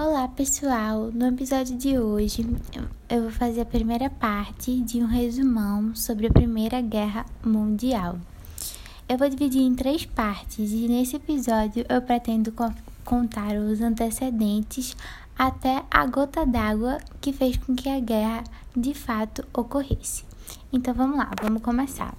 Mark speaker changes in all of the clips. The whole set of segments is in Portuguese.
Speaker 1: Olá pessoal, no episódio de hoje eu vou fazer a primeira parte de um resumão sobre a Primeira Guerra Mundial. Eu vou dividir em três partes e nesse episódio eu pretendo contar os antecedentes até a gota d'água que fez com que a guerra de fato ocorresse. Então vamos lá, vamos começar.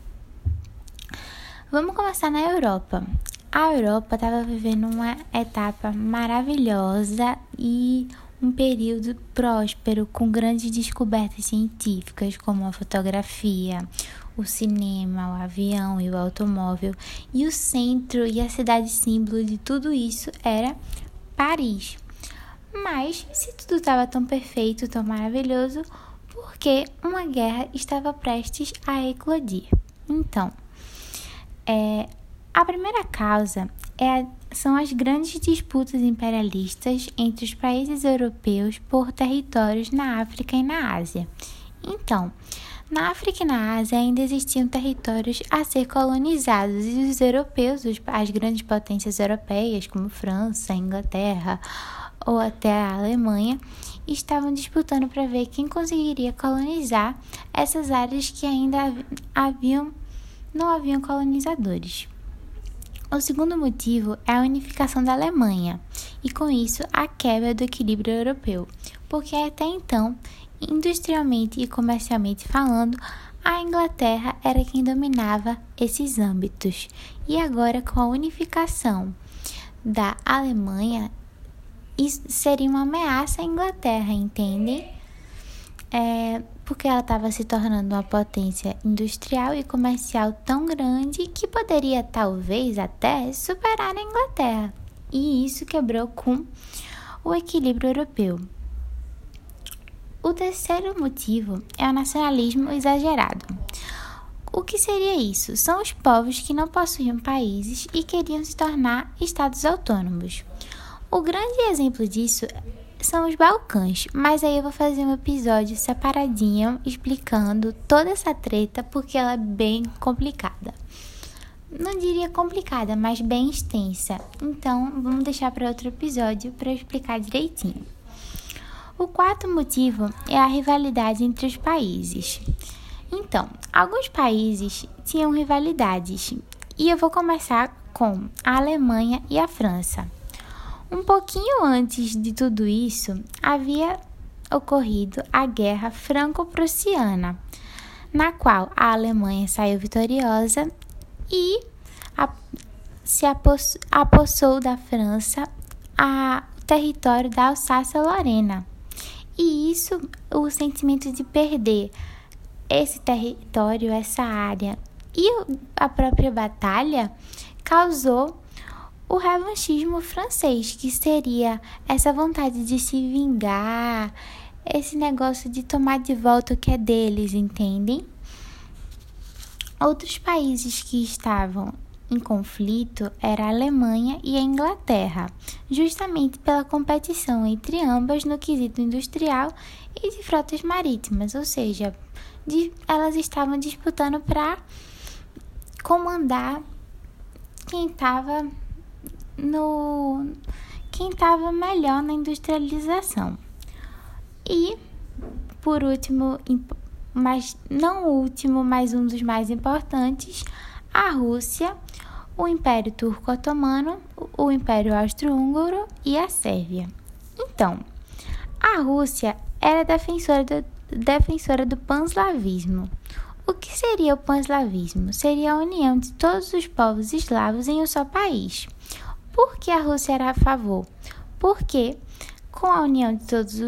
Speaker 1: Vamos começar na Europa. A Europa estava vivendo uma etapa maravilhosa e um período próspero com grandes descobertas científicas como a fotografia, o cinema, o avião e o automóvel. E o centro e a cidade símbolo de tudo isso era Paris. Mas se tudo estava tão perfeito, tão maravilhoso, por que uma guerra estava prestes a eclodir? Então, é, a primeira causa é, são as grandes disputas imperialistas entre os países europeus por territórios na África e na Ásia. Então, na África e na Ásia ainda existiam territórios a ser colonizados e os europeus, as grandes potências europeias como França, Inglaterra ou até a Alemanha, estavam disputando para ver quem conseguiria colonizar essas áreas que ainda haviam não haviam colonizadores. O segundo motivo é a unificação da Alemanha e, com isso, a quebra do equilíbrio europeu, porque até então, industrialmente e comercialmente falando, a Inglaterra era quem dominava esses âmbitos. E agora, com a unificação da Alemanha, isso seria uma ameaça à Inglaterra, entende? É, porque ela estava se tornando uma potência industrial e comercial tão grande que poderia talvez até superar a Inglaterra. E isso quebrou com o equilíbrio europeu. O terceiro motivo é o nacionalismo exagerado. O que seria isso? São os povos que não possuíam países e queriam se tornar estados autônomos. O grande exemplo disso são os Balcãs, mas aí eu vou fazer um episódio separadinho explicando toda essa treta porque ela é bem complicada. Não diria complicada, mas bem extensa. Então, vamos deixar para outro episódio para explicar direitinho. O quarto motivo é a rivalidade entre os países. Então, alguns países tinham rivalidades, e eu vou começar com a Alemanha e a França. Um pouquinho antes de tudo isso, havia ocorrido a Guerra Franco-Prussiana, na qual a Alemanha saiu vitoriosa e a, se aposs, apossou da França a, o território da Alsácia-Lorena. E isso, o sentimento de perder esse território, essa área e a própria batalha causou o revanchismo francês, que seria essa vontade de se vingar, esse negócio de tomar de volta o que é deles, entendem? Outros países que estavam em conflito era a Alemanha e a Inglaterra, justamente pela competição entre ambas no quesito industrial e de frotas marítimas, ou seja, de, elas estavam disputando para comandar quem estava no quem estava melhor na industrialização. E, por último, mas não último, mas um dos mais importantes, a Rússia, o Império Turco-Otomano, o Império Austro-Húngaro e a Sérvia. Então, a Rússia era defensora do, defensora do panslavismo. O que seria o panslavismo? Seria a união de todos os povos eslavos em um só país. Por que a Rússia era a favor? Porque, com a união de todos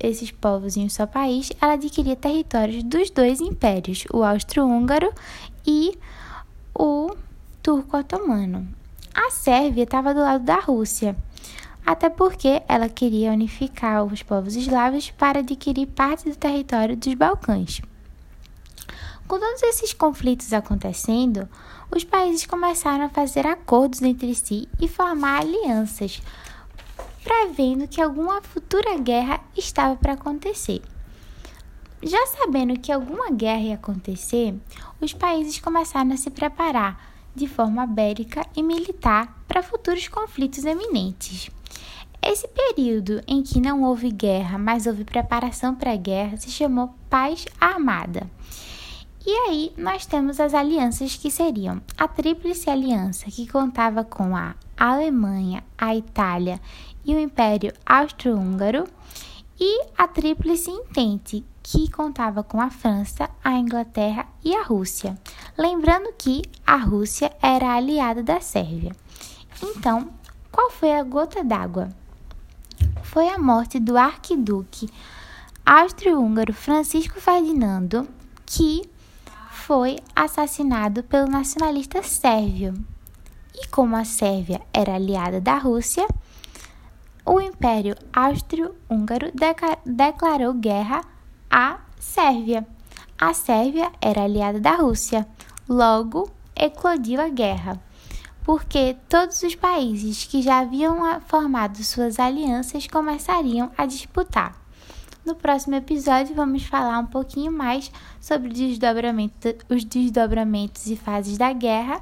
Speaker 1: esses povos em um só país, ela adquiria territórios dos dois impérios, o austro-húngaro e o turco-otomano. A Sérvia estava do lado da Rússia, até porque ela queria unificar os povos eslavos para adquirir parte do território dos Balcãs. Com todos esses conflitos acontecendo, os países começaram a fazer acordos entre si e formar alianças, prevendo que alguma futura guerra estava para acontecer. Já sabendo que alguma guerra ia acontecer, os países começaram a se preparar de forma bélica e militar para futuros conflitos eminentes. Esse período em que não houve guerra, mas houve preparação para a guerra, se chamou Paz Armada. E aí nós temos as alianças que seriam a Tríplice Aliança, que contava com a Alemanha, a Itália e o Império Austro-Húngaro, e a Tríplice Entente, que contava com a França, a Inglaterra e a Rússia. Lembrando que a Rússia era aliada da Sérvia. Então, qual foi a gota d'água? Foi a morte do arquiduque austro-húngaro Francisco Ferdinando, que foi assassinado pelo nacionalista sérvio. E como a Sérvia era aliada da Rússia, o Império Austro-Húngaro declarou guerra à Sérvia. A Sérvia era aliada da Rússia, logo eclodiu a guerra, porque todos os países que já haviam formado suas alianças começariam a disputar. No próximo episódio, vamos falar um pouquinho mais sobre desdobramento, os desdobramentos e fases da guerra